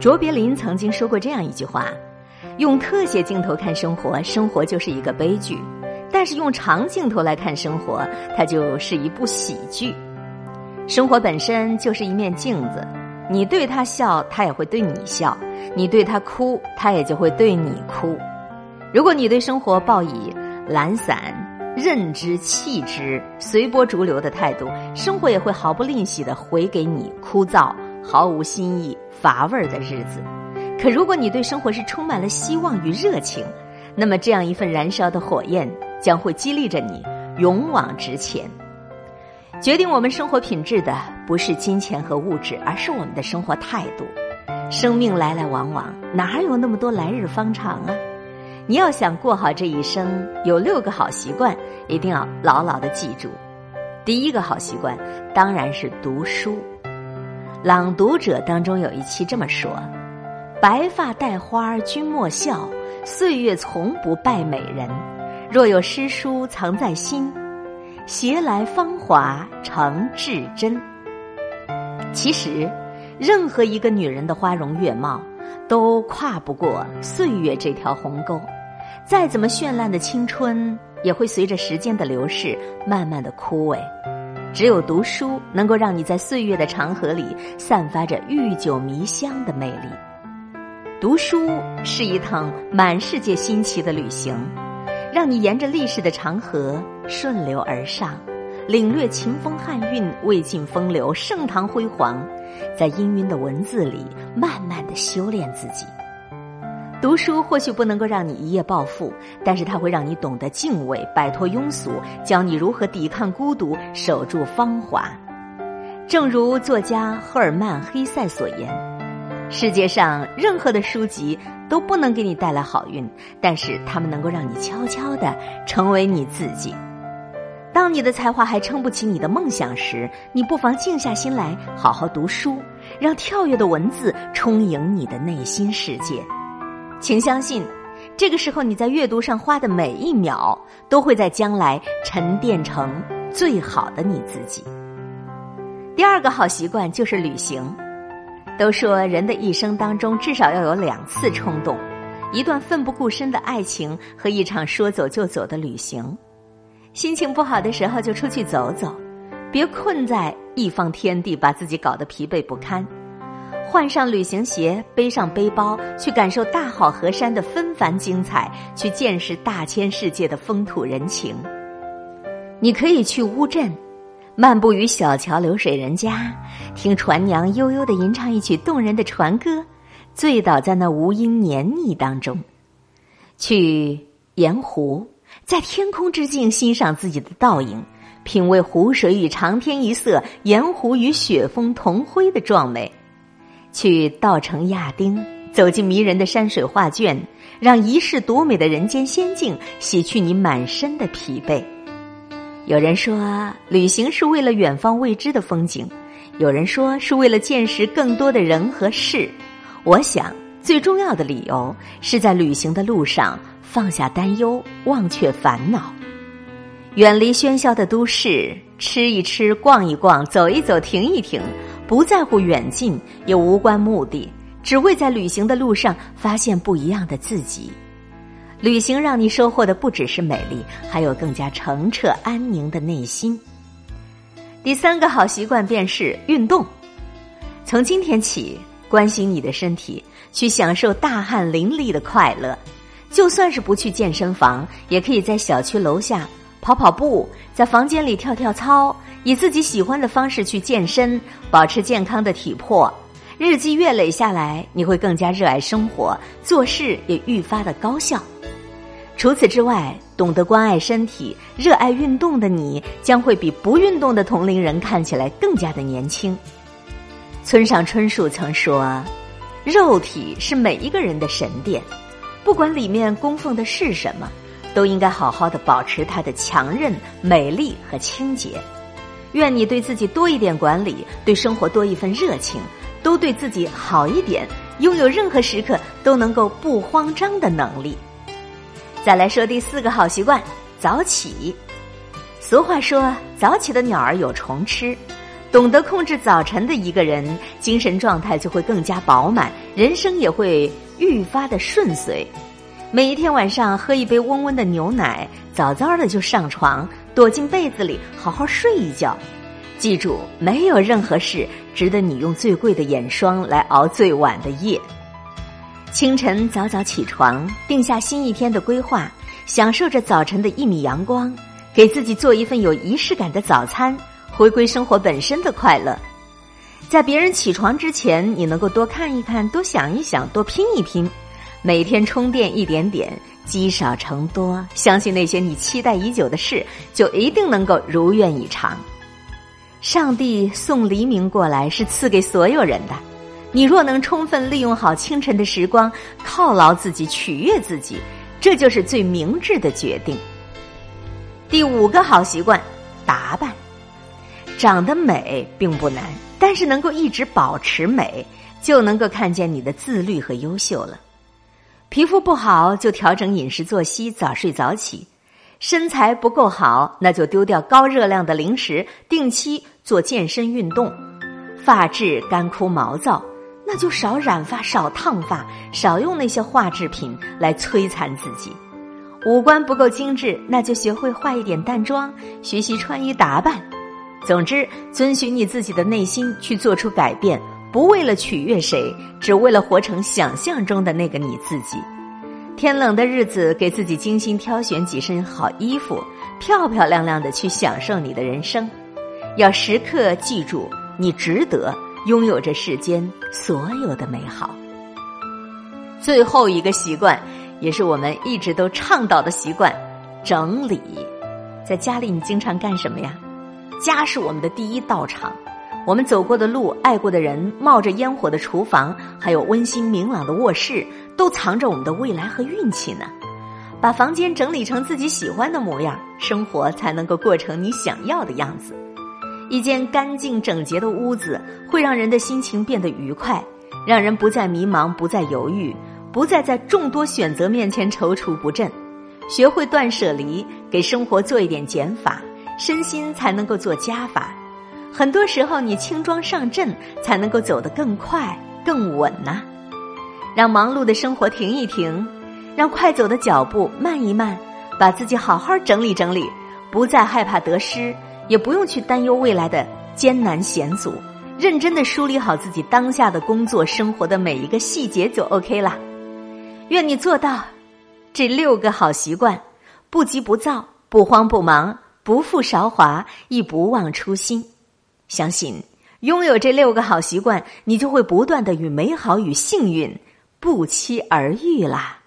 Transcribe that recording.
卓别林曾经说过这样一句话：“用特写镜头看生活，生活就是一个悲剧；但是用长镜头来看生活，它就是一部喜剧。生活本身就是一面镜子，你对他笑，他也会对你笑；你对他哭，他也就会对你哭。如果你对生活抱以懒散、任之、弃之、随波逐流的态度，生活也会毫不吝惜的回给你枯燥、毫无新意、乏味儿的日子。可如果你对生活是充满了希望与热情，那么这样一份燃烧的火焰将会激励着你勇往直前。决定我们生活品质的不是金钱和物质，而是我们的生活态度。生命来来往往，哪有那么多来日方长啊？你要想过好这一生，有六个好习惯，一定要牢牢的记住。第一个好习惯当然是读书。朗读者当中有一期这么说：“白发戴花君莫笑，岁月从不败美人。若有诗书藏在心，携来芳华成至真。”其实，任何一个女人的花容月貌。都跨不过岁月这条鸿沟，再怎么绚烂的青春，也会随着时间的流逝慢慢的枯萎。只有读书，能够让你在岁月的长河里散发着愈久弥香的魅力。读书是一趟满世界新奇的旅行，让你沿着历史的长河顺流而上，领略秦风汉韵、魏晋风流、盛唐辉煌。在氤氲的文字里，慢慢的修炼自己。读书或许不能够让你一夜暴富，但是它会让你懂得敬畏，摆脱庸俗，教你如何抵抗孤独，守住芳华。正如作家赫尔曼·黑塞所言：“世界上任何的书籍都不能给你带来好运，但是他们能够让你悄悄的成为你自己。”当你的才华还撑不起你的梦想时，你不妨静下心来，好好读书，让跳跃的文字充盈你的内心世界。请相信，这个时候你在阅读上花的每一秒，都会在将来沉淀成最好的你自己。第二个好习惯就是旅行。都说人的一生当中至少要有两次冲动，一段奋不顾身的爱情和一场说走就走的旅行。心情不好的时候就出去走走，别困在一方天地，把自己搞得疲惫不堪。换上旅行鞋，背上背包，去感受大好河山的纷繁精彩，去见识大千世界的风土人情。你可以去乌镇，漫步于小桥流水人家，听船娘悠悠的吟唱一曲动人的船歌，醉倒在那无音黏腻当中。去盐湖。在天空之境欣赏自己的倒影，品味湖水与长天一色、盐湖与雪峰同辉的壮美；去稻城亚丁，走进迷人的山水画卷，让一世独美的人间仙境洗去你满身的疲惫。有人说，旅行是为了远方未知的风景；有人说，是为了见识更多的人和事。我想，最重要的理由是在旅行的路上。放下担忧，忘却烦恼，远离喧嚣的都市，吃一吃，逛一逛，走一走，停一停，不在乎远近，也无关目的，只为在旅行的路上发现不一样的自己。旅行让你收获的不只是美丽，还有更加澄澈安宁的内心。第三个好习惯便是运动，从今天起，关心你的身体，去享受大汗淋漓的快乐。就算是不去健身房，也可以在小区楼下跑跑步，在房间里跳跳操，以自己喜欢的方式去健身，保持健康的体魄。日积月累下来，你会更加热爱生活，做事也愈发的高效。除此之外，懂得关爱身体、热爱运动的你，将会比不运动的同龄人看起来更加的年轻。村上春树曾说：“肉体是每一个人的神殿。”不管里面供奉的是什么，都应该好好的保持它的强韧、美丽和清洁。愿你对自己多一点管理，对生活多一份热情，都对自己好一点，拥有任何时刻都能够不慌张的能力。再来说第四个好习惯：早起。俗话说，早起的鸟儿有虫吃，懂得控制早晨的一个人，精神状态就会更加饱满，人生也会愈发的顺遂。每一天晚上喝一杯温温的牛奶，早早的就上床，躲进被子里好好睡一觉。记住，没有任何事值得你用最贵的眼霜来熬最晚的夜。清晨早早起床，定下新一天的规划，享受着早晨的一米阳光，给自己做一份有仪式感的早餐。回归生活本身的快乐，在别人起床之前，你能够多看一看，多想一想，多拼一拼，每天充电一点点，积少成多，相信那些你期待已久的事，就一定能够如愿以偿。上帝送黎明过来是赐给所有人的，你若能充分利用好清晨的时光，犒劳自己，取悦自己，这就是最明智的决定。第五个好习惯，打扮。长得美并不难，但是能够一直保持美，就能够看见你的自律和优秀了。皮肤不好就调整饮食作息，早睡早起；身材不够好，那就丢掉高热量的零食，定期做健身运动。发质干枯毛躁，那就少染发、少烫发，少用那些化制品来摧残自己。五官不够精致，那就学会化一点淡妆，学习穿衣打扮。总之，遵循你自己的内心去做出改变，不为了取悦谁，只为了活成想象中的那个你自己。天冷的日子，给自己精心挑选几身好衣服，漂漂亮亮的去享受你的人生。要时刻记住，你值得拥有这世间所有的美好。最后一个习惯，也是我们一直都倡导的习惯——整理。在家里，你经常干什么呀？家是我们的第一道场，我们走过的路、爱过的人、冒着烟火的厨房，还有温馨明朗的卧室，都藏着我们的未来和运气呢。把房间整理成自己喜欢的模样，生活才能够过成你想要的样子。一间干净整洁的屋子，会让人的心情变得愉快，让人不再迷茫，不再犹豫，不再在众多选择面前踌躇不振。学会断舍离，给生活做一点减法。身心才能够做加法，很多时候你轻装上阵，才能够走得更快、更稳呐。让忙碌的生活停一停，让快走的脚步慢一慢，把自己好好整理整理，不再害怕得失，也不用去担忧未来的艰难险阻，认真的梳理好自己当下的工作生活的每一个细节就 OK 啦。愿你做到这六个好习惯：不急不躁，不慌不忙。不负韶华，亦不忘初心。相信拥有这六个好习惯，你就会不断的与美好与幸运不期而遇啦。